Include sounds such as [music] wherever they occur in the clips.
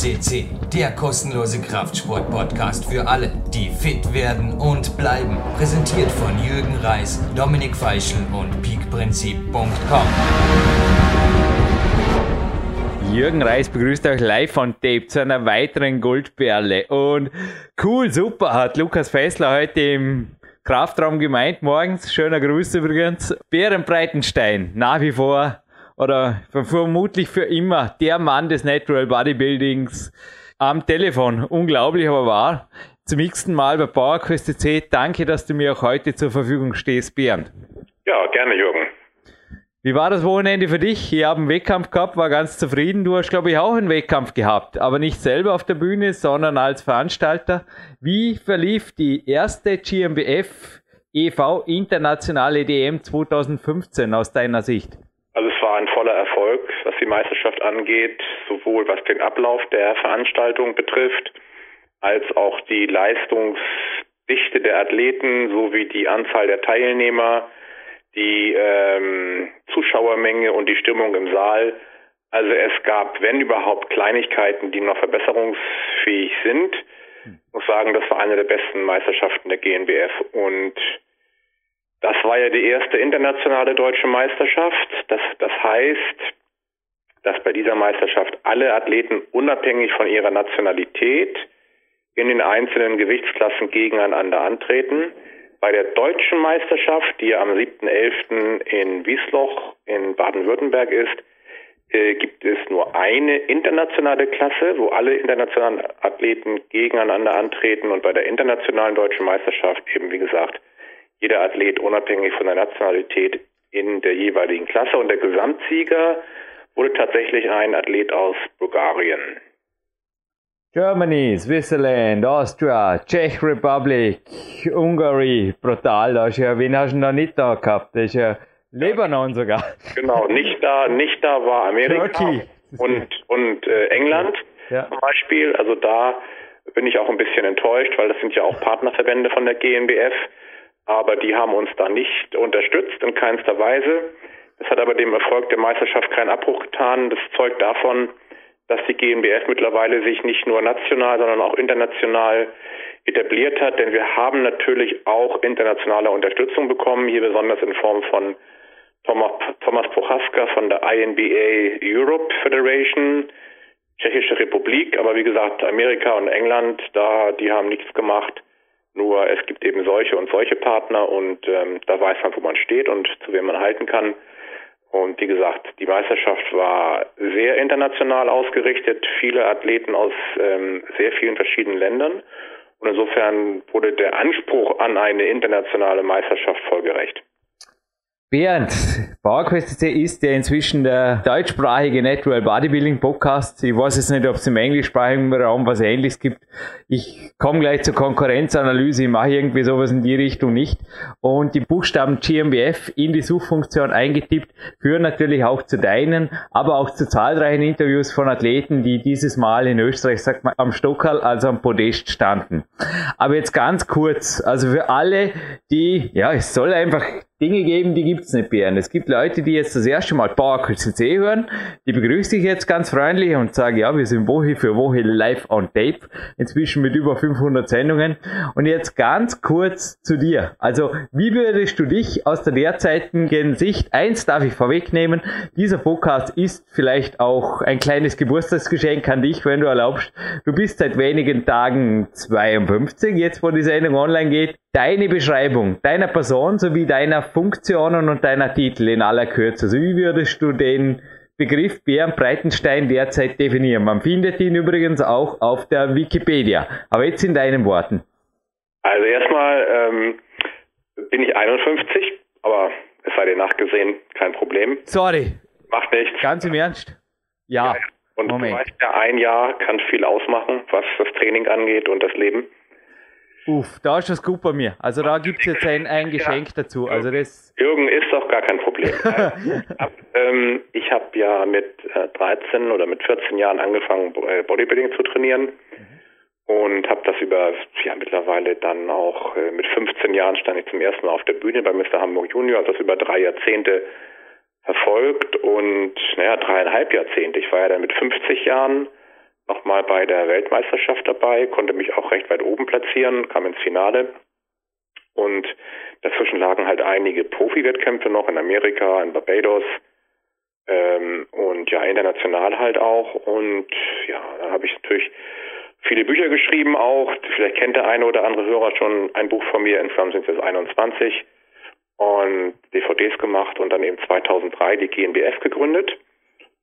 CC, der kostenlose Kraftsport-Podcast für alle, die fit werden und bleiben. Präsentiert von Jürgen Reis, Dominik Feischl und peakprinzip.com. Jürgen Reis begrüßt euch live von Tape zu einer weiteren Goldperle. Und cool, super, hat Lukas Fessler heute im Kraftraum gemeint, morgens. Schöner Gruß übrigens. Bären Breitenstein, nach wie vor oder vermutlich für immer der Mann des Natural Bodybuildings am Telefon. Unglaublich, aber wahr. Zum nächsten Mal bei PowerQuest C. Danke, dass du mir auch heute zur Verfügung stehst, Bernd. Ja, gerne, Jürgen. Wie war das Wochenende für dich? Ich habe einen Wettkampf gehabt, war ganz zufrieden. Du hast, glaube ich, auch einen Wettkampf gehabt, aber nicht selber auf der Bühne, sondern als Veranstalter. Wie verlief die erste GmbF EV Internationale DM 2015 aus deiner Sicht? War ein voller Erfolg, was die Meisterschaft angeht, sowohl was den Ablauf der Veranstaltung betrifft, als auch die Leistungsdichte der Athleten sowie die Anzahl der Teilnehmer, die ähm, Zuschauermenge und die Stimmung im Saal. Also es gab, wenn überhaupt, Kleinigkeiten, die noch verbesserungsfähig sind. Ich muss sagen, das war eine der besten Meisterschaften der GNBF und das war ja die erste internationale deutsche Meisterschaft. Das, das heißt, dass bei dieser Meisterschaft alle Athleten unabhängig von ihrer Nationalität in den einzelnen Gewichtsklassen gegeneinander antreten. Bei der deutschen Meisterschaft, die am 7.11. in Wiesloch in Baden-Württemberg ist, äh, gibt es nur eine internationale Klasse, wo alle internationalen Athleten gegeneinander antreten und bei der internationalen deutschen Meisterschaft eben, wie gesagt, jeder Athlet unabhängig von der Nationalität in der jeweiligen Klasse und der Gesamtsieger wurde tatsächlich ein Athlet aus Bulgarien. Germany, Switzerland, Austria, Czech Republic, Hungary, brutal. Da ist ja, wen hast du da nicht da gehabt? Das ist ja Lebanon sogar. Genau, nicht da, nicht da war Amerika Turkey. und, und äh, England ja. zum Beispiel. Also da bin ich auch ein bisschen enttäuscht, weil das sind ja auch Partnerverbände von der GmbF aber die haben uns da nicht unterstützt in keinster Weise. Das hat aber dem Erfolg der Meisterschaft keinen Abbruch getan. Das zeugt davon, dass die GmbF mittlerweile sich nicht nur national, sondern auch international etabliert hat, denn wir haben natürlich auch internationale Unterstützung bekommen, hier besonders in Form von Thomas, Thomas Prochaska von der INBA Europe Federation, Tschechische Republik, aber wie gesagt, Amerika und England, da, die haben nichts gemacht. Nur es gibt eben solche und solche Partner und ähm, da weiß man, wo man steht und zu wem man halten kann. Und wie gesagt, die Meisterschaft war sehr international ausgerichtet, viele Athleten aus ähm, sehr vielen verschiedenen Ländern. Und insofern wurde der Anspruch an eine internationale Meisterschaft folgerecht. Bernd, PowerQuest ist ja inzwischen der deutschsprachige Natural Bodybuilding Podcast. Ich weiß jetzt nicht, ob es im englischsprachigen Raum was ähnliches gibt. Ich komme gleich zur Konkurrenzanalyse. Ich mache irgendwie sowas in die Richtung nicht. Und die Buchstaben GmbF in die Suchfunktion eingetippt führen natürlich auch zu deinen, aber auch zu zahlreichen Interviews von Athleten, die dieses Mal in Österreich, sagt man, am Stockerl, also am Podest standen. Aber jetzt ganz kurz, also für alle, die, ja, es soll einfach Dinge geben, die gibt's nicht, Bären. Es gibt Leute, die jetzt das erste Mal Power CC hören, die begrüße ich jetzt ganz freundlich und sage, ja, wir sind Woche für Woche live on tape, inzwischen mit über 500 Sendungen. Und jetzt ganz kurz zu dir. Also, wie würdest du dich aus der derzeitigen Sicht, eins darf ich vorwegnehmen, dieser Podcast ist vielleicht auch ein kleines Geburtstagsgeschenk an dich, wenn du erlaubst. Du bist seit wenigen Tagen 52, jetzt wo die Sendung online geht deine Beschreibung deiner Person sowie deiner Funktionen und deiner Titel in aller Kürze. Also wie würdest du den Begriff Bären Breitenstein derzeit definieren? Man findet ihn übrigens auch auf der Wikipedia. Aber jetzt in deinen Worten. Also erstmal ähm, bin ich 51, aber es sei dir nachgesehen, kein Problem. Sorry. Macht nichts. Ganz im Ernst? Ja. ja. Und Moment. du weißt ja, ein Jahr kann viel ausmachen, was das Training angeht und das Leben. Uff, da ist was gut bei mir. Also da gibt es jetzt ein, ein Geschenk ja. dazu. Also das Jürgen ist doch gar kein Problem. [laughs] ähm, ich habe ja mit äh, 13 oder mit 14 Jahren angefangen, äh, Bodybuilding zu trainieren. Mhm. Und habe das über, ja mittlerweile dann auch äh, mit 15 Jahren stand ich zum ersten Mal auf der Bühne bei Mr. Hamburg Junior, habe das über drei Jahrzehnte verfolgt und naja, dreieinhalb Jahrzehnte. Ich war ja dann mit 50 Jahren nochmal bei der Weltmeisterschaft dabei, konnte mich auch recht weit oben platzieren, kam ins Finale. Und dazwischen lagen halt einige Profi-Wettkämpfe noch in Amerika, in Barbados ähm, und ja, international halt auch. Und ja, da habe ich natürlich viele Bücher geschrieben auch. Vielleicht kennt der eine oder andere Hörer schon ein Buch von mir, insgesamt sind es 21 und DVDs gemacht und dann eben 2003 die GmbF gegründet.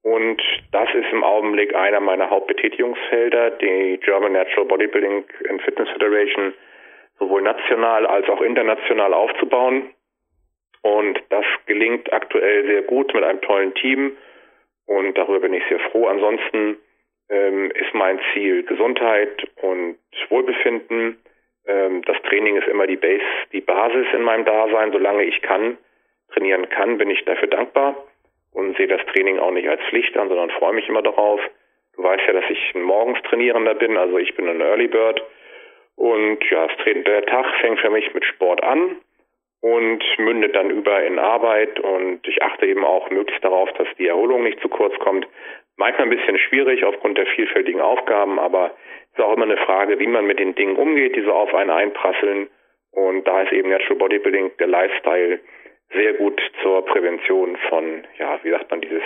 Und das ist im Augenblick einer meiner Hauptbetätigungsfelder, die German Natural Bodybuilding and Fitness Federation sowohl national als auch international aufzubauen. Und das gelingt aktuell sehr gut mit einem tollen Team und darüber bin ich sehr froh. Ansonsten ähm, ist mein Ziel Gesundheit und Wohlbefinden. Ähm, das Training ist immer die Base, die Basis in meinem Dasein. Solange ich kann, trainieren kann, bin ich dafür dankbar und sehe das Training auch nicht als Pflicht an, sondern freue mich immer darauf. Du weißt ja, dass ich ein morgens Trainierender bin, also ich bin ein Early Bird. Und ja, der Tag fängt für mich mit Sport an und mündet dann über in Arbeit und ich achte eben auch möglichst darauf, dass die Erholung nicht zu kurz kommt. Manchmal ein bisschen schwierig aufgrund der vielfältigen Aufgaben, aber es ist auch immer eine Frage, wie man mit den Dingen umgeht, die so auf einen einprasseln. Und da ist eben Natural Bodybuilding, der Lifestyle, sehr gut zur Prävention von, ja, wie sagt man, dieses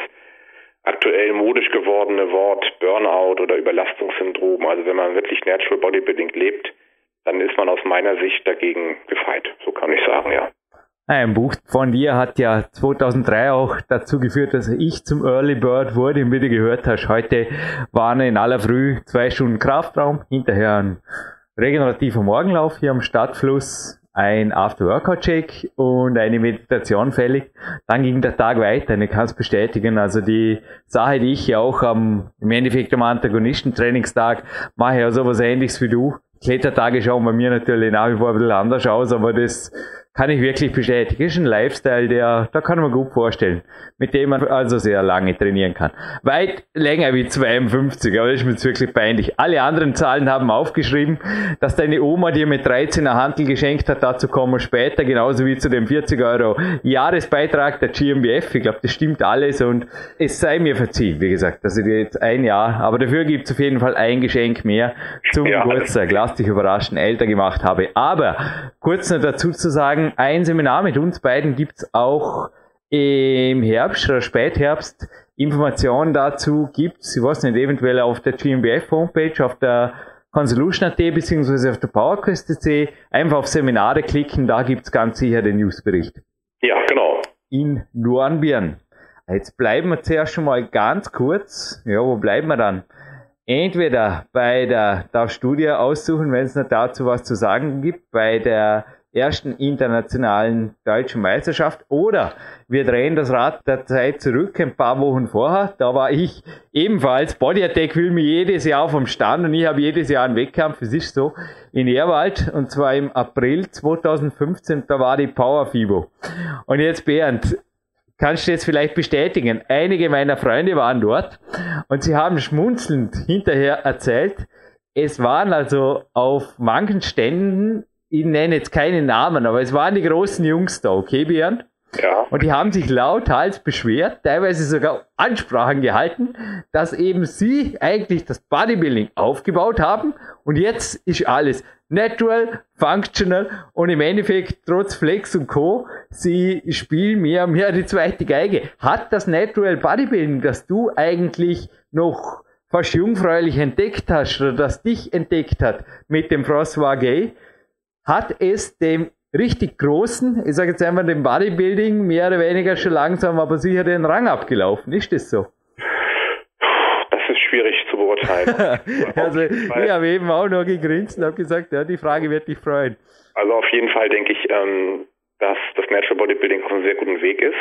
aktuell modisch gewordene Wort Burnout oder Überlastungssyndrom. Also wenn man wirklich Natural Bodybuilding lebt, dann ist man aus meiner Sicht dagegen gefeit. So kann ich sagen, ja. Ein Buch von dir hat ja 2003 auch dazu geführt, dass ich zum Early Bird wurde. Und wie du gehört hast, heute waren in aller Früh zwei Stunden Kraftraum, hinterher ein regenerativer Morgenlauf hier am Stadtfluss, ein After-Workout-Check und eine Meditation fällig. Dann ging der Tag weiter und ich kann es bestätigen. Also die Sache, die ich ja auch am, im Endeffekt am Antagonistentrainingstag mache, ja sowas ähnliches wie du. Klettertage schauen bei mir natürlich nach wie vor ein bisschen anders aus, aber das kann ich wirklich bestätigen. Ist ein Lifestyle, der, da kann man gut vorstellen, mit dem man also sehr lange trainieren kann. Weit länger wie 52, aber das ist mir jetzt wirklich peinlich. Alle anderen Zahlen haben aufgeschrieben, dass deine Oma dir mit 13 eine Handel geschenkt hat, dazu kommen wir später, genauso wie zu dem 40 Euro Jahresbeitrag der GmbF. Ich glaube, das stimmt alles und es sei mir verziehen, wie gesagt, dass ich dir jetzt ein Jahr, aber dafür gibt es auf jeden Fall ein Geschenk mehr zum ja. Geburtstag, lass dich überraschen, älter gemacht habe. Aber kurz noch dazu zu sagen, sagen, ein Seminar mit uns beiden gibt es auch im Herbst oder Spätherbst. Informationen dazu gibt es, ich weiß nicht, eventuell auf der GmbF Homepage, auf der Consolution.at bzw. auf der PowerQuest.c. Einfach auf Seminare klicken, da gibt es ganz sicher den Newsbericht. Ja, genau. In Dornbirn. Jetzt bleiben wir zuerst schon mal ganz kurz. Ja, wo bleiben wir dann? Entweder bei der, darfst du dir aussuchen, wenn es noch dazu was zu sagen gibt, bei der ersten internationalen deutschen Meisterschaft. Oder wir drehen das Rad der Zeit zurück, ein paar Wochen vorher. Da war ich ebenfalls. Body Attack will mir jedes Jahr vom Stand und ich habe jedes Jahr einen Wettkampf. Es ist so in Erwald und zwar im April 2015. Da war die Power FIBO. Und jetzt Bernd, kannst du jetzt vielleicht bestätigen? Einige meiner Freunde waren dort und sie haben schmunzelnd hinterher erzählt, es waren also auf manchen Ständen ich nenne jetzt keine Namen, aber es waren die großen Jungs da, okay, Björn? Ja. Und die haben sich lauthals beschwert, teilweise sogar Ansprachen gehalten, dass eben sie eigentlich das Bodybuilding aufgebaut haben und jetzt ist alles natural, functional und im Endeffekt trotz Flex und Co. sie spielen mehr und mehr die zweite Geige. Hat das Natural Bodybuilding, das du eigentlich noch fast jungfräulich entdeckt hast oder das dich entdeckt hat mit dem François Gay, hat es dem richtig großen, ich sage jetzt einfach dem Bodybuilding, mehr oder weniger schon langsam, aber sicher den Rang abgelaufen. Ist das so? Das ist schwierig zu beurteilen. [laughs] also ich habe eben auch nur gegrinst und habe gesagt, ja, die Frage wird dich freuen. Also auf jeden Fall denke ich, ähm, dass das Natural Bodybuilding auf einem sehr guten Weg ist.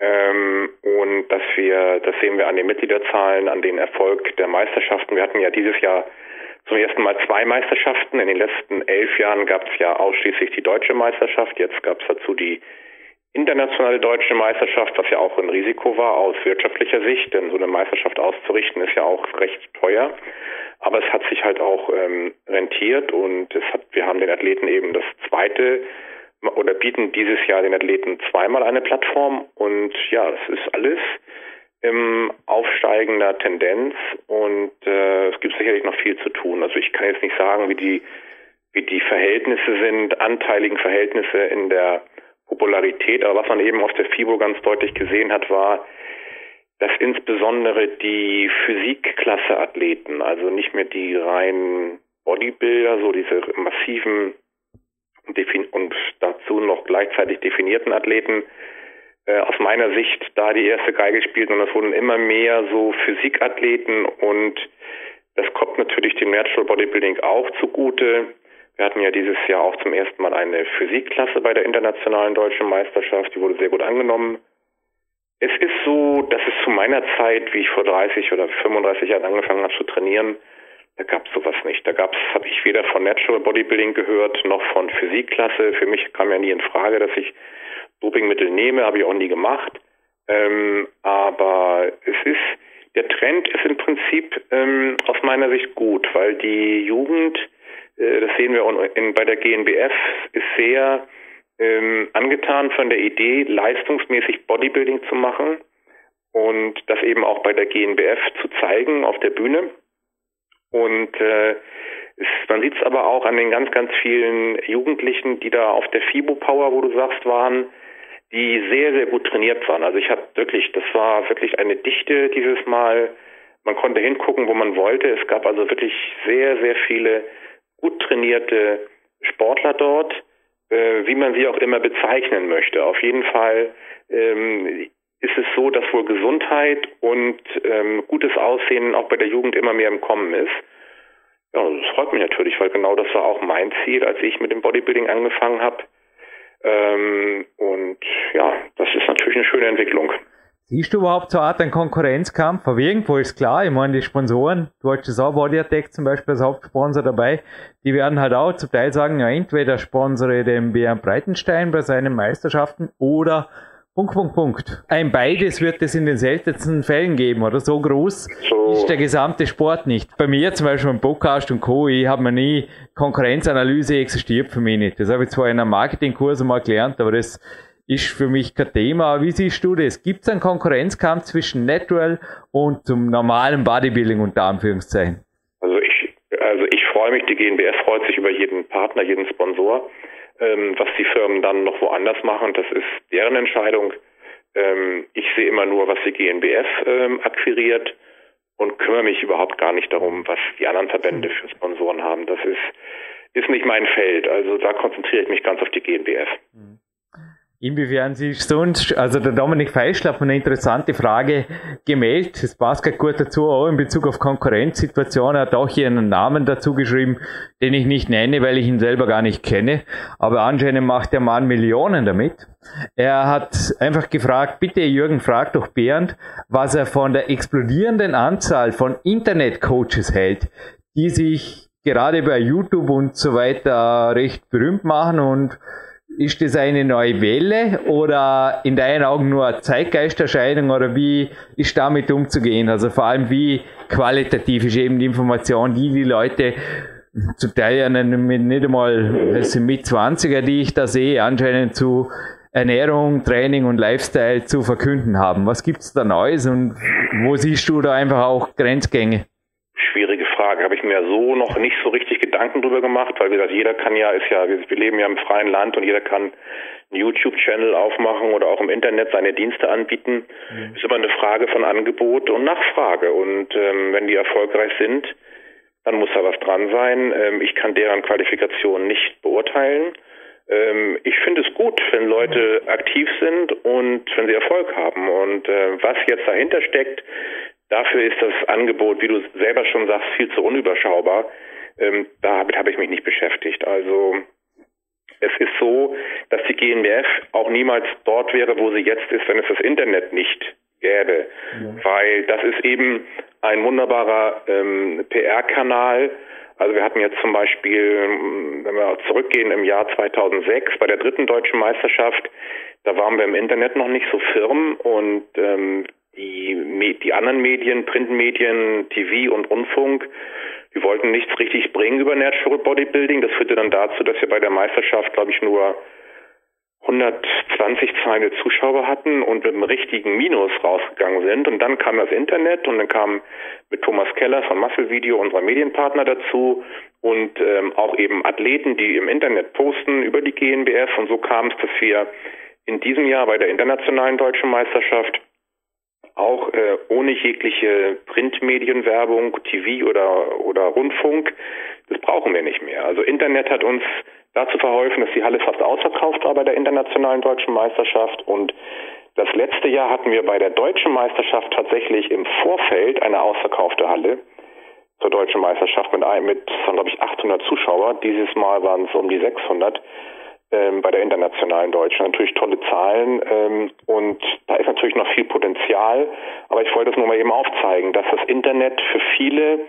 Ähm, und dass wir, das sehen wir an den Mitgliederzahlen, an den Erfolg der Meisterschaften. Wir hatten ja dieses Jahr zum ersten Mal zwei Meisterschaften. In den letzten elf Jahren gab es ja ausschließlich die deutsche Meisterschaft. Jetzt gab es dazu die internationale deutsche Meisterschaft, was ja auch ein Risiko war aus wirtschaftlicher Sicht, denn so eine Meisterschaft auszurichten ist ja auch recht teuer. Aber es hat sich halt auch ähm, rentiert und es hat, wir haben den Athleten eben das zweite oder bieten dieses Jahr den Athleten zweimal eine Plattform und ja, es ist alles im aufsteigender Tendenz und äh, es gibt sicherlich noch viel zu tun. Also ich kann jetzt nicht sagen, wie die wie die Verhältnisse sind, anteiligen Verhältnisse in der Popularität, aber was man eben auf der FIBO ganz deutlich gesehen hat, war, dass insbesondere die Physikklasse-Athleten, also nicht mehr die reinen Bodybuilder, so diese massiven und dazu noch gleichzeitig definierten Athleten, äh, aus meiner Sicht da die erste Geige spielten und es wurden immer mehr so Physikathleten und das kommt natürlich dem Natural Bodybuilding auch zugute. Wir hatten ja dieses Jahr auch zum ersten Mal eine Physikklasse bei der internationalen deutschen Meisterschaft, die wurde sehr gut angenommen. Es ist so, dass es zu meiner Zeit, wie ich vor 30 oder 35 Jahren angefangen habe zu trainieren, da gab es sowas nicht. Da gab's, habe ich weder von Natural Bodybuilding gehört noch von Physikklasse. Für mich kam ja nie in Frage, dass ich Dopingmittel nehme, habe ich auch nie gemacht. Ähm, aber es ist, der Trend ist im Prinzip ähm, aus meiner Sicht gut, weil die Jugend, äh, das sehen wir in, bei der GNBF, ist sehr ähm, angetan von der Idee, leistungsmäßig Bodybuilding zu machen und das eben auch bei der GNBF zu zeigen auf der Bühne. Und äh, man sieht es aber auch an den ganz, ganz vielen Jugendlichen, die da auf der FIBO Power, wo du sagst, waren, die sehr, sehr gut trainiert waren. Also ich habe wirklich, das war wirklich eine Dichte dieses Mal. Man konnte hingucken, wo man wollte. Es gab also wirklich sehr, sehr viele gut trainierte Sportler dort, äh, wie man sie auch immer bezeichnen möchte. Auf jeden Fall ähm, ist es so, dass wohl Gesundheit und ähm, gutes Aussehen auch bei der Jugend immer mehr im Kommen ist. Ja, das freut mich natürlich, weil genau das war auch mein Ziel, als ich mit dem Bodybuilding angefangen habe. Ähm, und ja, das ist natürlich eine schöne Entwicklung. Siehst du überhaupt so eine Art einen Konkurrenzkampf? Aber irgendwo ist klar, ich meine, die Sponsoren, du hast auch Body Attack zum Beispiel als Hauptsponsor dabei, die werden halt auch zum Teil sagen, ja, entweder sponsere den Björn Breitenstein bei seinen Meisterschaften oder Punkt, Punkt, Punkt. Ein beides wird es in den seltensten Fällen geben, oder? So groß so. ist der gesamte Sport nicht. Bei mir zum Beispiel im Podcast und Co., ich habe mir nie Konkurrenzanalyse existiert für mich nicht. Das habe ich zwar in einem Marketingkurs mal gelernt, aber das ist für mich kein Thema. Wie siehst du das? Gibt es einen Konkurrenzkampf zwischen Natural und zum normalen Bodybuilding unter Anführungszeichen? Also ich, also ich freue mich, die GNBF freut sich über jeden Partner, jeden Sponsor. Ähm, was die Firmen dann noch woanders machen, das ist deren Entscheidung. Ähm, ich sehe immer nur, was die GNBF ähm, akquiriert und kümmere mich überhaupt gar nicht darum, was die anderen Verbände für Sponsoren haben. Das ist, ist nicht mein Feld. Also da konzentriere ich mich ganz auf die GNBF. Mhm. Inwiefern sich sonst, also der Dominik Feischl hat mir eine interessante Frage gemeldet, das passt gerade gut dazu, auch in Bezug auf Konkurrenzsituationen, er hat auch hier einen Namen dazu geschrieben, den ich nicht nenne, weil ich ihn selber gar nicht kenne, aber anscheinend macht der Mann Millionen damit. Er hat einfach gefragt, bitte Jürgen, frag doch Bernd, was er von der explodierenden Anzahl von Internetcoaches hält, die sich gerade bei YouTube und so weiter recht berühmt machen und ist das eine neue Welle oder in deinen Augen nur eine Zeitgeisterscheinung oder wie ist damit umzugehen? Also vor allem wie qualitativ ist eben die Information, die die Leute zum Teil nicht einmal, es sind mit 20er, die ich da sehe, anscheinend zu Ernährung, Training und Lifestyle zu verkünden haben. Was gibt's da Neues und wo siehst du da einfach auch Grenzgänge? Schwierige Frage. Habe ich mir so noch nicht so richtig Gedanken drüber gemacht, weil wie gesagt, jeder kann ja, ist ja, wir leben ja im freien Land und jeder kann einen YouTube-Channel aufmachen oder auch im Internet seine Dienste anbieten. Mhm. Ist immer eine Frage von Angebot und Nachfrage. Und ähm, wenn die erfolgreich sind, dann muss da was dran sein. Ähm, ich kann deren Qualifikation nicht beurteilen. Ähm, ich finde es gut, wenn Leute aktiv sind und wenn sie Erfolg haben. Und äh, was jetzt dahinter steckt, Dafür ist das Angebot, wie du selber schon sagst, viel zu unüberschaubar. Ähm, damit habe ich mich nicht beschäftigt. Also es ist so, dass die GNBF auch niemals dort wäre, wo sie jetzt ist, wenn es das Internet nicht gäbe. Ja. Weil das ist eben ein wunderbarer ähm, PR-Kanal. Also wir hatten jetzt zum Beispiel, wenn wir zurückgehen im Jahr 2006 bei der dritten deutschen Meisterschaft, da waren wir im Internet noch nicht so firm und ähm, die, die anderen Medien, Printmedien, TV und Rundfunk, die wollten nichts richtig bringen über Natural Bodybuilding. Das führte dann dazu, dass wir bei der Meisterschaft, glaube ich, nur 120, 200 Zuschauer hatten und mit einem richtigen Minus rausgegangen sind. Und dann kam das Internet und dann kam mit Thomas Keller von Muscle Video unser Medienpartner dazu und ähm, auch eben Athleten, die im Internet posten über die GNBF. Und so kam es, dass wir in diesem Jahr bei der internationalen deutschen Meisterschaft auch äh, ohne jegliche Printmedienwerbung, TV oder, oder Rundfunk, das brauchen wir nicht mehr. Also Internet hat uns dazu verholfen, dass die Halle fast ausverkauft war bei der internationalen deutschen Meisterschaft und das letzte Jahr hatten wir bei der deutschen Meisterschaft tatsächlich im Vorfeld eine ausverkaufte Halle zur deutschen Meisterschaft mit, mit glaube ich, 800 Zuschauer. Dieses Mal waren es um die 600 ähm, bei der internationalen Deutschen. Natürlich tolle Zahlen ähm, und da ist natürlich noch viel Potenzial. Aber ich wollte es nur mal eben aufzeigen, dass das Internet für viele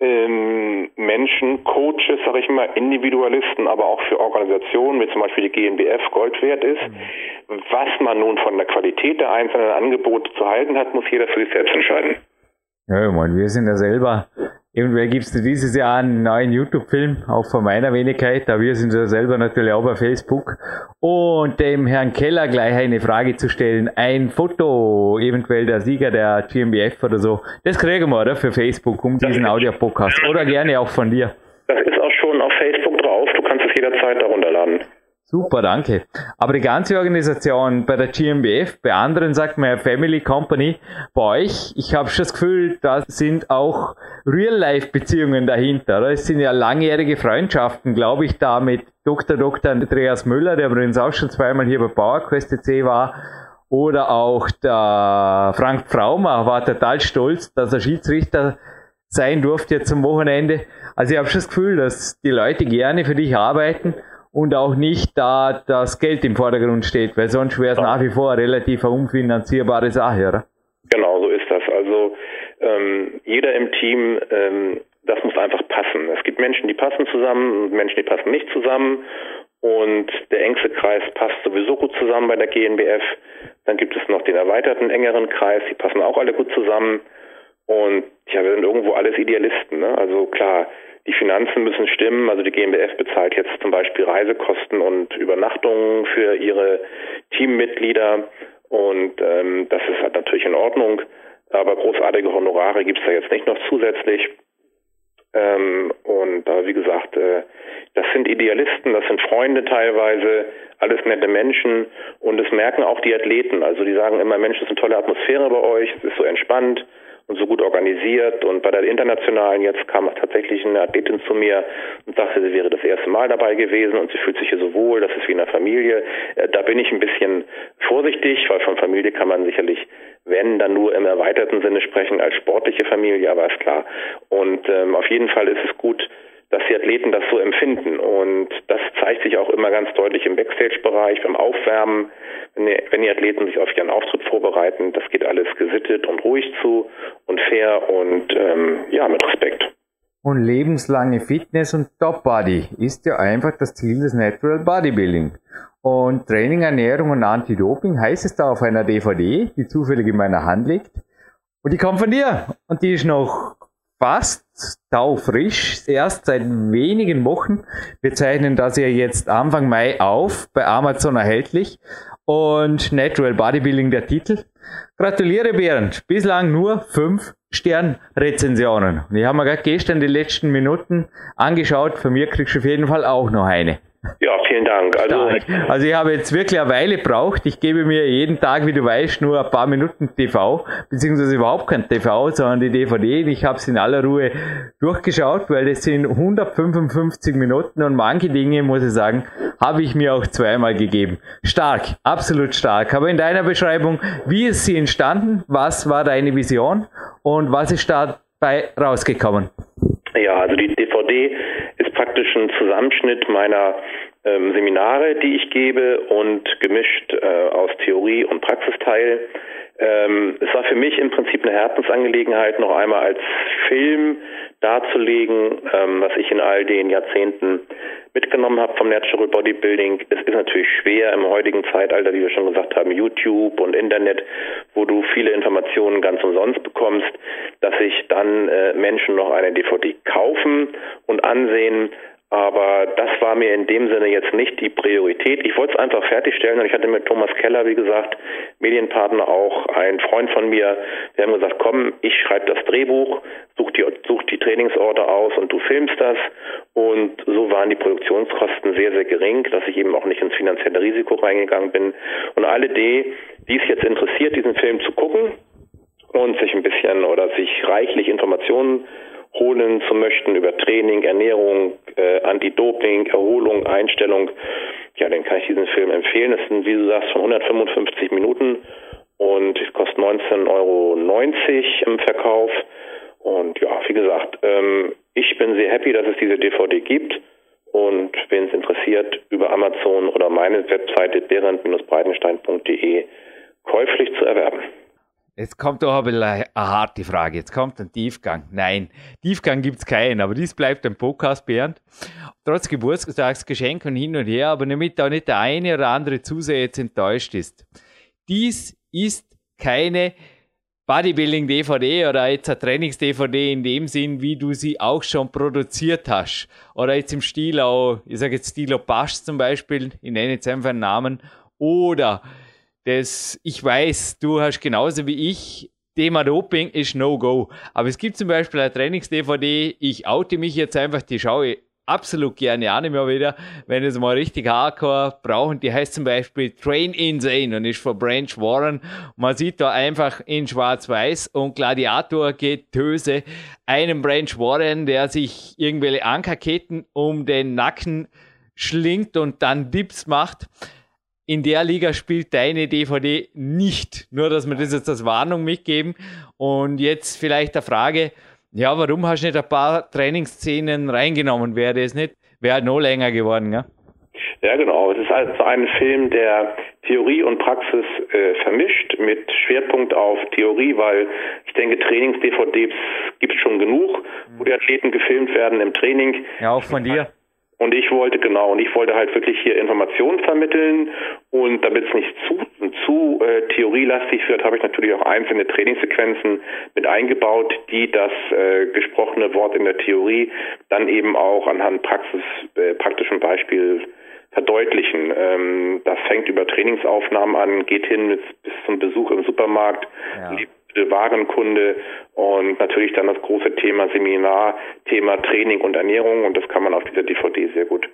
ähm, Menschen, Coaches, sage ich mal, Individualisten, aber auch für Organisationen, wie zum Beispiel die GNBF, Gold wert ist. Mhm. Was man nun von der Qualität der einzelnen Angebote zu halten hat, muss jeder für sich selbst entscheiden. Ja, ich meine, wir sind ja selber Irgendwer gibst du dieses Jahr einen neuen YouTube-Film, auch von meiner Wenigkeit, da wir sind ja selber natürlich auch bei Facebook. Und dem Herrn Keller gleich eine Frage zu stellen. Ein Foto, eventuell der Sieger der GmbF oder so, das kriegen wir, oder? Für Facebook, um diesen Audio-Podcast. Oder gerne auch von dir. Das ist auch schon auf Facebook drauf, du kannst es jederzeit darunter laden. Super, danke. Aber die ganze Organisation bei der GmbF, bei anderen sagt man ja Family Company, bei euch, ich habe schon das Gefühl, da sind auch Real-Life-Beziehungen dahinter. Oder? Es sind ja langjährige Freundschaften, glaube ich, da mit Dr. Dr. Andreas Müller, der übrigens auch schon zweimal hier bei PowerQuest C war, oder auch der Frank Fraumer war total stolz, dass er Schiedsrichter sein durfte jetzt am Wochenende. Also ich habe schon das Gefühl, dass die Leute gerne für dich arbeiten und auch nicht da das Geld im Vordergrund steht, weil sonst wäre es nach wie vor eine relativ unfinanzierbare Sache, oder? Genau, so ist das. Also ähm, jeder im Team, ähm, das muss einfach passen. Es gibt Menschen, die passen zusammen und Menschen, die passen nicht zusammen. Und der engste Kreis passt sowieso gut zusammen bei der GNBF. Dann gibt es noch den erweiterten, engeren Kreis, die passen auch alle gut zusammen. Und ja, wir sind irgendwo alles Idealisten. Ne? Also klar, die Finanzen müssen stimmen. Also die GmbF bezahlt jetzt zum Beispiel Reisekosten und Übernachtungen für ihre Teammitglieder. Und ähm, das ist halt natürlich in Ordnung. Aber großartige Honorare gibt es da jetzt nicht noch zusätzlich. Ähm, und äh, wie gesagt, äh, das sind Idealisten, das sind Freunde teilweise, alles nette Menschen. Und es merken auch die Athleten. Also die sagen immer, Mensch, das ist eine tolle Atmosphäre bei euch, es ist so entspannt so gut organisiert. Und bei der internationalen jetzt kam tatsächlich eine Athletin zu mir und sagte, sie wäre das erste Mal dabei gewesen und sie fühlt sich hier so wohl, das ist wie in einer Familie. Äh, da bin ich ein bisschen vorsichtig, weil von Familie kann man sicherlich, wenn, dann nur im erweiterten Sinne sprechen als sportliche Familie, aber ist klar. Und ähm, auf jeden Fall ist es gut, dass die Athleten das so empfinden. Und das zeigt sich auch immer ganz deutlich im Backstage-Bereich, beim Aufwärmen, wenn die, wenn die Athleten sich auf ihren Auftritt vorbereiten. Das geht alles gesittet und ruhig zu und fair und ähm, ja, mit Respekt. Und lebenslange Fitness und Top Body ist ja einfach das Ziel des Natural Bodybuilding. Und Training, Ernährung und Anti-Doping heißt es da auf einer DVD, die zufällig in meiner Hand liegt. Und die kommt von dir. Und die ist noch fast taufrisch, erst seit wenigen Wochen. Wir zeichnen das ja jetzt Anfang Mai auf, bei Amazon erhältlich. Und Natural Bodybuilding der Titel. Gratuliere Bernd, bislang nur fünf Sternrezensionen. Ich habe mir gerade gestern die letzten Minuten angeschaut, von mir kriegst du auf jeden Fall auch noch eine. Ja, vielen Dank. Also, also ich habe jetzt wirklich eine Weile braucht. Ich gebe mir jeden Tag, wie du weißt, nur ein paar Minuten TV, beziehungsweise überhaupt kein TV, sondern die DVD. Ich habe es in aller Ruhe durchgeschaut, weil das sind 155 Minuten und manche Dinge, muss ich sagen, habe ich mir auch zweimal gegeben. Stark, absolut stark. Aber in deiner Beschreibung, wie ist sie entstanden? Was war deine Vision? Und was ist dabei rausgekommen? Ja, also die DVD ist praktisch ein Zusammenschnitt meiner ähm, Seminare, die ich gebe und gemischt äh, aus Theorie und Praxisteil. Ähm, es war für mich im Prinzip eine Herzensangelegenheit, noch einmal als Film darzulegen, ähm, was ich in all den Jahrzehnten mitgenommen habe vom Natural Bodybuilding. Es ist natürlich schwer im heutigen Zeitalter, wie wir schon gesagt haben, YouTube und Internet, wo du viele Informationen ganz umsonst bekommst, dass sich dann äh, Menschen noch eine DVD kaufen und ansehen, aber das war mir in dem Sinne jetzt nicht die Priorität. Ich wollte es einfach fertigstellen und ich hatte mit Thomas Keller, wie gesagt, Medienpartner auch, ein Freund von mir. Wir haben gesagt, komm, ich schreibe das Drehbuch, such die, such die Trainingsorte aus und du filmst das. Und so waren die Produktionskosten sehr, sehr gering, dass ich eben auch nicht ins finanzielle Risiko reingegangen bin. Und alle die, die es jetzt interessiert, diesen Film zu gucken und sich ein bisschen oder sich reichlich Informationen holen zu möchten über Training, Ernährung, äh, Anti-Doping, Erholung, Einstellung, ja, dann kann ich diesen Film empfehlen. Es sind, wie du sagst, von 155 Minuten und es kostet 19,90 Euro im Verkauf. Und ja, wie gesagt, ähm, ich bin sehr happy, dass es diese DVD gibt. Und wen es interessiert, über Amazon oder meine Webseite berend-breitenstein.de käuflich zu erwerben. Jetzt kommt doch ein eine harte Frage. Jetzt kommt ein Tiefgang. Nein, Tiefgang gibt es keinen, aber dies bleibt ein Podcast, Bernd. Trotz Geburtstagsgeschenk und hin und her, aber damit auch nicht der eine oder andere Zuseher jetzt enttäuscht ist. Dies ist keine Bodybuilding-DVD oder jetzt eine Trainings-DVD in dem Sinn, wie du sie auch schon produziert hast. Oder jetzt im Stil auch, ich sage jetzt Stilo Pasch zum Beispiel, ich nenne jetzt einfach einen Namen. Oder das, ich weiß, du hast genauso wie ich, Thema Doping ist No-Go. Aber es gibt zum Beispiel eine Trainings-DVD, ich oute mich jetzt einfach, die schaue absolut gerne an immer wieder, wenn es mal richtig hardcore brauchen. Die heißt zum Beispiel Train Insane und ist von Branch Warren. Man sieht da einfach in schwarz-weiß und Gladiator geht Töse einem Branch Warren, der sich irgendwelche Ankerketten um den Nacken schlingt und dann Dips macht in der Liga spielt deine DVD nicht. Nur, dass wir das jetzt als Warnung mitgeben. Und jetzt vielleicht der Frage, ja, warum hast du nicht ein paar Trainingsszenen reingenommen? Wäre das nicht, wäre halt noch länger geworden, ja? Ja, genau. Es ist also ein Film, der Theorie und Praxis äh, vermischt mit Schwerpunkt auf Theorie, weil ich denke, Trainings-DVDs gibt es schon genug, wo die Athleten gefilmt werden im Training. Ja, auch von dir. Und ich wollte, genau, und ich wollte halt wirklich hier Informationen vermitteln und damit es nicht zu, zu äh, theorielastig wird, habe ich natürlich auch einzelne Trainingssequenzen mit eingebaut, die das äh, gesprochene Wort in der Theorie dann eben auch anhand Praxis, äh, praktischen Beispiel verdeutlichen. Ähm, das fängt über Trainingsaufnahmen an, geht hin bis, bis zum Besuch im Supermarkt, ja. Warenkunde und natürlich dann das große Thema Seminar, Thema Training und Ernährung und das kann man auf dieser DVD sehr gut.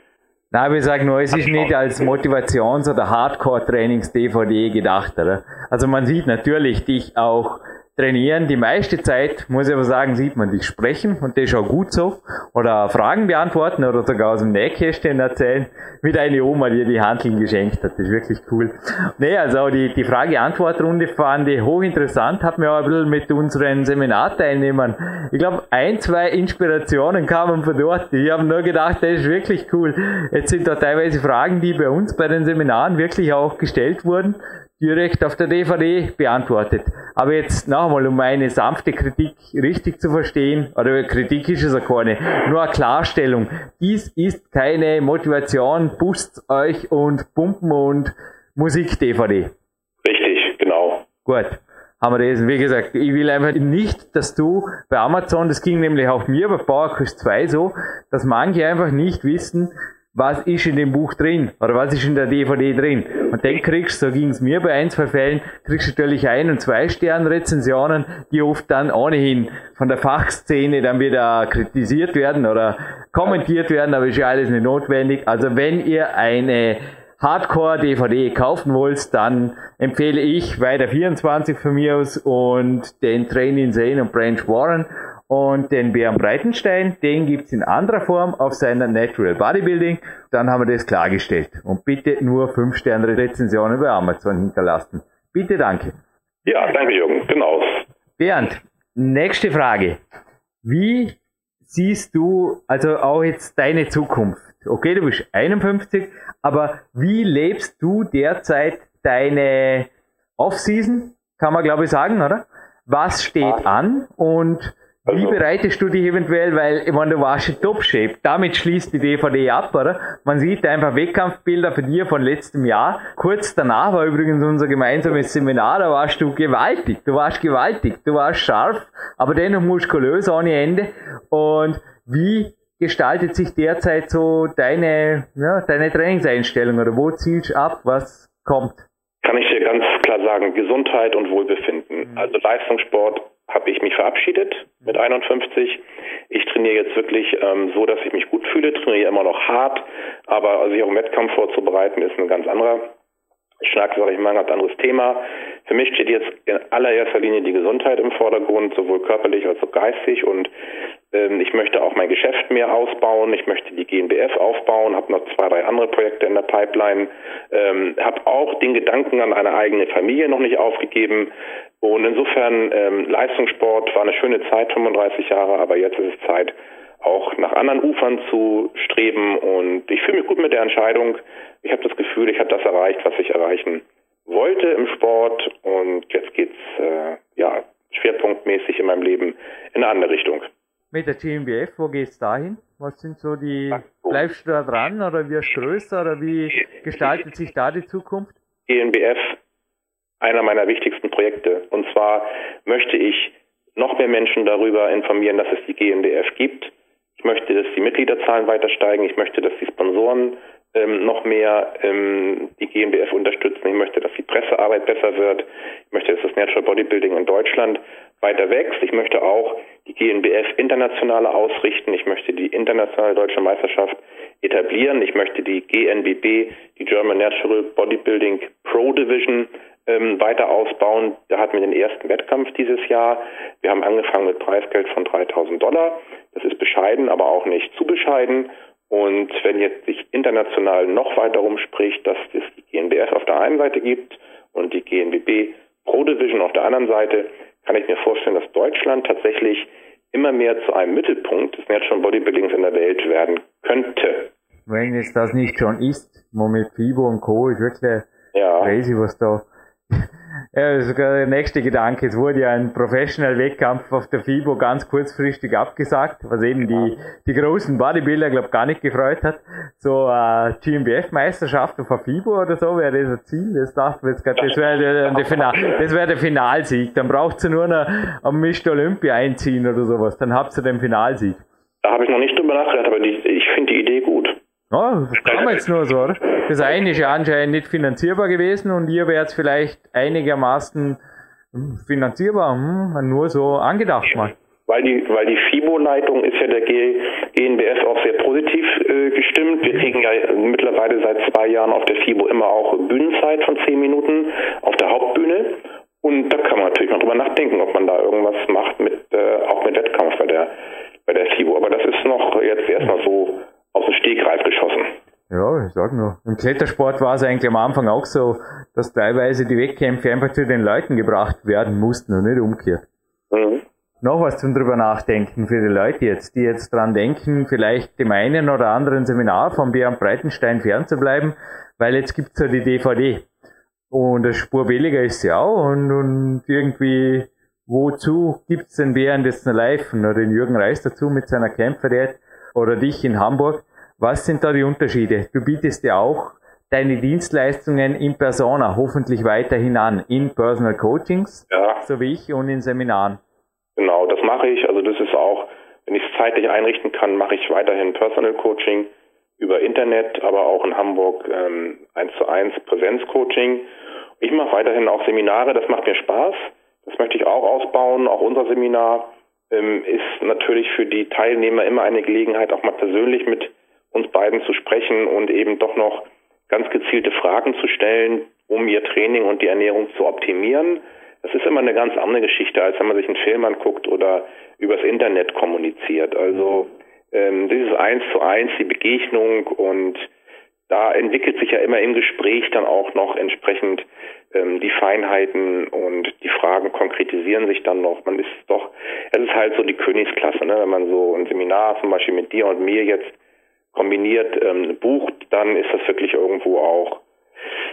Na, wir sagen nur, es ist nicht als Motivations- oder Hardcore-Trainings-DVD gedacht, oder? Also man sieht natürlich dich auch trainieren. Die meiste Zeit, muss ich aber sagen, sieht man dich sprechen und das ist auch gut so. Oder Fragen beantworten oder sogar aus dem Nähkästchen erzählen, wie deine Oma dir die Handeln geschenkt hat. Das ist wirklich cool. Nee, also die, die Frage-Antwort-Runde fand ich hochinteressant, hat mir auch ein bisschen mit unseren Seminarteilnehmern, ich glaube, ein, zwei Inspirationen kamen von dort. Ich habe nur gedacht, das ist wirklich cool. Jetzt sind da teilweise Fragen, die bei uns bei den Seminaren wirklich auch gestellt wurden direkt auf der DVD beantwortet. Aber jetzt noch einmal, um meine sanfte Kritik richtig zu verstehen, oder Kritik ist es ja keine, nur eine Klarstellung. Dies ist keine Motivation, pusht euch und Pumpen und Musik-DVD. Richtig, genau. Gut. Haben wir das. Wie gesagt, ich will einfach nicht, dass du bei Amazon, das ging nämlich auch mir bei PowerQuest 2 so, dass manche einfach nicht wissen, was ist in dem Buch drin oder was ist in der DVD drin. Und dann kriegst du, so ging es mir bei ein, zwei Fällen, kriegst du natürlich ein- und zwei Stern Rezensionen, die oft dann ohnehin von der Fachszene dann wieder kritisiert werden oder kommentiert werden, aber ist ja alles nicht notwendig. Also wenn ihr eine Hardcore-DVD kaufen wollt, dann empfehle ich weiter 24 von mir aus und den Train Zane und Branch Warren und den Bären Breitenstein, den gibt's in anderer Form auf seiner Natural Bodybuilding. Dann haben wir das klargestellt. Und bitte nur 5 Sterne Rezensionen bei Amazon hinterlassen. Bitte danke. Ja, danke Jürgen. Genau. Bernd, nächste Frage. Wie siehst du also auch jetzt deine Zukunft? Okay, du bist 51, aber wie lebst du derzeit deine Off-Season? Kann man glaube ich sagen, oder? Was steht an und Also, Wie bereitest du dich eventuell, weil, ich meine, du warst in Top-Shape, damit schließt die DVD ab, oder? Man sieht einfach Wettkampfbilder von dir von letztem Jahr. Kurz danach war übrigens unser gemeinsames Seminar, da warst du gewaltig, du warst gewaltig, du warst scharf, aber dennoch muskulös ohne Ende. Und wie gestaltet sich derzeit so deine, ja, deine Trainingseinstellung oder wo zielst du ab, was kommt? Kann ich dir ganz klar sagen, Gesundheit und Wohlbefinden. Mhm. Also Leistungssport habe ich mich verabschiedet mit 51. Ich trainiere jetzt wirklich ähm, so, dass ich mich gut fühle, trainiere immer noch hart, aber sich auf einen Wettkampf vorzubereiten ist ein ganz anderer Schnack, sage ich mal, ein ganz anderes Thema. Für mich steht jetzt in allererster Linie die Gesundheit im Vordergrund, sowohl körperlich als auch geistig und ich möchte auch mein Geschäft mehr ausbauen. Ich möchte die GmbF aufbauen, habe noch zwei, drei andere Projekte in der Pipeline, ähm, habe auch den Gedanken an eine eigene Familie noch nicht aufgegeben. Und insofern ähm, Leistungssport war eine schöne Zeit, 35 Jahre, aber jetzt ist es Zeit, auch nach anderen Ufern zu streben. Und ich fühle mich gut mit der Entscheidung. Ich habe das Gefühl, ich habe das erreicht, was ich erreichen wollte im Sport. Und jetzt geht's äh, ja schwerpunktmäßig in meinem Leben in eine andere Richtung. Mit der GmbF, wo geht's dahin? Was sind so die, bleibst du da dran oder wirst du größer oder wie gestaltet sich da die Zukunft? GmbF einer meiner wichtigsten Projekte. Und zwar möchte ich noch mehr Menschen darüber informieren, dass es die GmbF gibt. Ich möchte, dass die Mitgliederzahlen weiter steigen. Ich möchte, dass die Sponsoren ähm, noch mehr ähm, die GmbF unterstützen. Ich möchte, dass die Pressearbeit besser wird. Ich möchte, dass das Natural Bodybuilding in Deutschland weiter wächst. Ich möchte auch GNBF internationaler ausrichten. Ich möchte die internationale deutsche Meisterschaft etablieren. Ich möchte die GNBB, die German Natural Bodybuilding Pro Division, ähm, weiter ausbauen. Da hatten wir den ersten Wettkampf dieses Jahr. Wir haben angefangen mit Preisgeld von 3000 Dollar. Das ist bescheiden, aber auch nicht zu bescheiden. Und wenn jetzt sich international noch weiter rumspricht, dass es die GNBF auf der einen Seite gibt und die GNBB Pro Division auf der anderen Seite, kann ich mir vorstellen, dass Deutschland tatsächlich immer mehr zu einem Mittelpunkt des Natural Bodybuildings in der Welt werden könnte. Wenn es das nicht schon ist, mit FIBO und Co. ist wirklich ja. crazy, was da ja, sogar der nächste Gedanke. Es wurde ja ein Professional-Wettkampf auf der FIBO ganz kurzfristig abgesagt, was eben die, die großen Bodybuilder, glaube gar nicht gefreut hat. So äh, GmbF-Meisterschaft auf der FIBO oder so wäre das ein Ziel. Das dachte jetzt gerade, das wäre der, der, Final, das wäre der Finalsieg. Dann braucht ihr nur noch am Mr. Olympia einziehen oder sowas. Dann habt ihr den Finalsieg. Da habe ich noch nicht drüber nachgedacht, aber die, ich finde die Idee gut. Ja, das kann man jetzt nur so, oder? Das eine ist ja anscheinend nicht finanzierbar gewesen und ihr wärt vielleicht einigermaßen finanzierbar, hm, nur so angedacht mal. Weil die, weil die FIBO-Leitung ist ja der GNBS auch sehr positiv äh, gestimmt. Wir kriegen ja mittlerweile seit zwei Jahren auf der FIBO immer auch Bühnenzeit von zehn Minuten auf der Hauptbühne. Und da kann man natürlich noch drüber nachdenken, ob man da irgendwas macht mit, äh, auch mit Wettkampf bei der, bei der FIBO. Aber das ist noch jetzt erstmal so aus dem Stegreif geschossen. Ja, ich sag nur. Im Klettersport war es eigentlich am Anfang auch so, dass teilweise die Wettkämpfe einfach zu den Leuten gebracht werden mussten und nicht umgekehrt. Mhm. Noch was zum drüber nachdenken für die Leute jetzt, die jetzt dran denken, vielleicht dem einen oder anderen Seminar von Björn Breitenstein fernzubleiben, weil jetzt gibt's ja die DVD. Und das Spur billiger ist sie auch und, und irgendwie, wozu gibt's denn während jetzt noch live? Oder den Jürgen Reis dazu mit seiner Kämpferdiät oder dich in Hamburg. Was sind da die Unterschiede? Du bietest ja auch deine Dienstleistungen in Persona hoffentlich weiterhin an, in Personal Coachings, ja. so wie ich, und in Seminaren. Genau, das mache ich. Also das ist auch, wenn ich es zeitlich einrichten kann, mache ich weiterhin Personal Coaching über Internet, aber auch in Hamburg ähm, 1 zu 1 Präsenzcoaching. Ich mache weiterhin auch Seminare, das macht mir Spaß. Das möchte ich auch ausbauen, auch unser Seminar ähm, ist natürlich für die Teilnehmer immer eine Gelegenheit, auch mal persönlich mit uns beiden zu sprechen und eben doch noch ganz gezielte Fragen zu stellen, um ihr Training und die Ernährung zu optimieren. Das ist immer eine ganz andere Geschichte, als wenn man sich einen Film anguckt oder übers Internet kommuniziert. Also ähm, dieses Eins zu eins, die Begegnung und da entwickelt sich ja immer im Gespräch dann auch noch entsprechend ähm, die Feinheiten und die Fragen konkretisieren sich dann noch. Man ist doch, es ist halt so die Königsklasse, ne? wenn man so ein Seminar zum Beispiel mit dir und mir jetzt kombiniert ähm, bucht, dann ist das wirklich irgendwo auch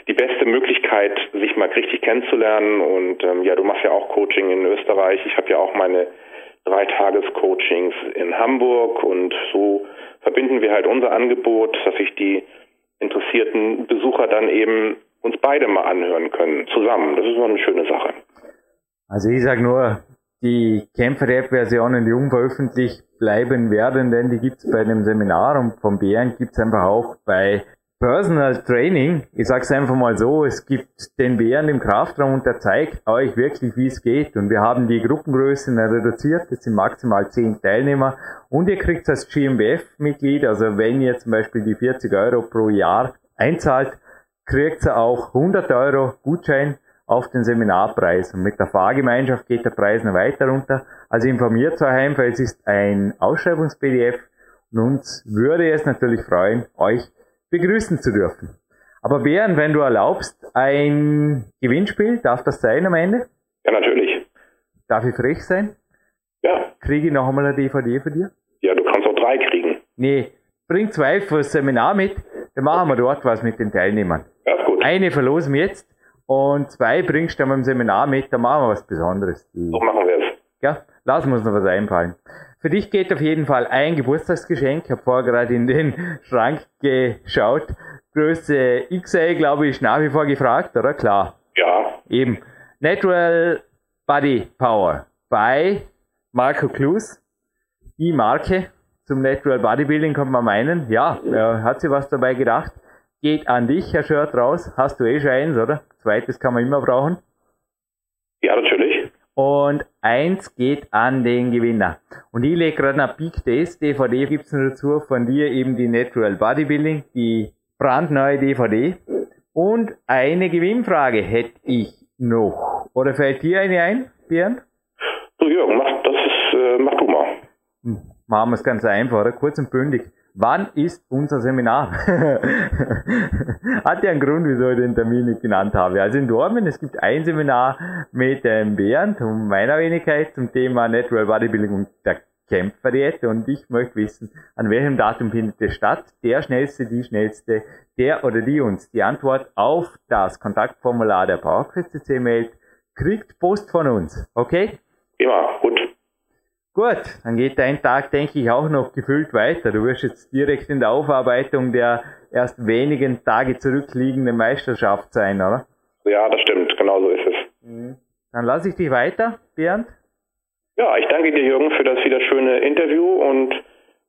die beste Möglichkeit, sich mal richtig kennenzulernen. Und ähm, ja, du machst ja auch Coaching in Österreich. Ich habe ja auch meine Dreitagescoachings in Hamburg und so verbinden wir halt unser Angebot, dass sich die interessierten Besucher dann eben uns beide mal anhören können, zusammen. Das ist immer eine schöne Sache. Also ich sage nur, die Kämpfer-App-Versionen, die unveröffentlicht bleiben werden, denn die gibt's bei dem Seminar und vom Bären gibt's einfach auch bei Personal Training. Ich sag's einfach mal so, es gibt den Bären im Kraftraum und der zeigt euch wirklich, wie es geht. Und wir haben die Gruppengrößen reduziert, das sind maximal 10 Teilnehmer. Und ihr kriegt als GmbF-Mitglied, also wenn ihr zum Beispiel die 40 Euro pro Jahr einzahlt, kriegt ihr auch 100 Euro Gutschein auf den Seminarpreis. Und mit der Fahrgemeinschaft geht der Preis noch weiter runter. Also informiert euch einfach, es ist ein Ausschreibungs-PDF und uns würde es natürlich freuen, euch begrüßen zu dürfen. Aber Bären, wenn du erlaubst, ein Gewinnspiel, darf das sein am Ende? Ja, natürlich. Darf ich frech sein? Ja. Kriege ich noch einmal eine DVD von dir? Ja, du kannst auch drei kriegen. Nee, bring zwei fürs Seminar mit, dann machen wir dort was mit den Teilnehmern. Ja, ist gut. Eine verlosen wir jetzt und zwei bringst du dann beim Seminar mit, dann machen wir was Besonderes. Die, So machen wir es. ja, lassen wir uns noch was einfallen. Für dich geht auf jeden Fall ein Geburtstagsgeschenk. Ich habe vorher gerade in den [laughs] Schrank geschaut. Größe XL, glaube ich, ist nach wie vor gefragt, oder? Klar. Ja, Eben. Natural Body Power bei Marco Klus. Die Marke zum Natural Bodybuilding kann man meinen. Ja, er hat sich was dabei gedacht. Geht an dich, Herr Shirt raus. Hast du eh schon eins, oder? Zweites kann man immer brauchen. ja, natürlich. Und eins geht an den Gewinner. Und ich lege gerade eine Peak Days DVD, gibt's noch dazu, von dir eben die Natural Bodybuilding, die brandneue DVD. Und eine Gewinnfrage hätte ich noch. Oder fällt dir eine ein, Björn? So, Jürgen, mach, das ist, äh, mach du mal. Hm, Machen wir es ganz einfach, oder? Kurz und bündig. Wann ist unser Seminar? [laughs] Hat ja einen Grund, wieso ich den Termin nicht genannt habe. Also in Dortmund, es gibt ein Seminar mit dem Bernd und meiner Wenigkeit zum Thema Natural Bodybuilding und der Kämpferdiät und ich möchte wissen, an welchem Datum findet es statt? Der Schnellste, die Schnellste, der oder die uns die Antwort auf das Kontaktformular der PowerQuest CC mailt, kriegt Post von uns. Okay? Immer, gut. Dann geht dein Tag, denke ich, auch noch gefüllt weiter. Du wirst jetzt direkt in der Aufarbeitung der erst wenigen Tage zurückliegenden Meisterschaft sein, oder? Ja, das stimmt, genau so ist es. Dann lasse ich dich weiter, Bernd. Ja, ich danke dir, Jürgen, für das wieder schöne Interview und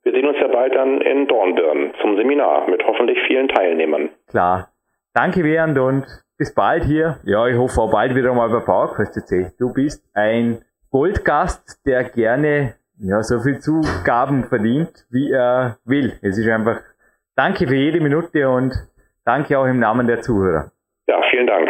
wir sehen uns ja bald dann in Dornbirn zum Seminar mit hoffentlich vielen Teilnehmern. Klar. Danke, Bernd, und bis bald hier. Ja, ich hoffe auch bald wieder mal bei PowerQuest CC. Du bist ein Goldgast, der gerne ja, so viel Zugaben verdient, wie er will. Es ist einfach Danke für jede Minute und danke auch im Namen der Zuhörer. Ja, vielen Dank.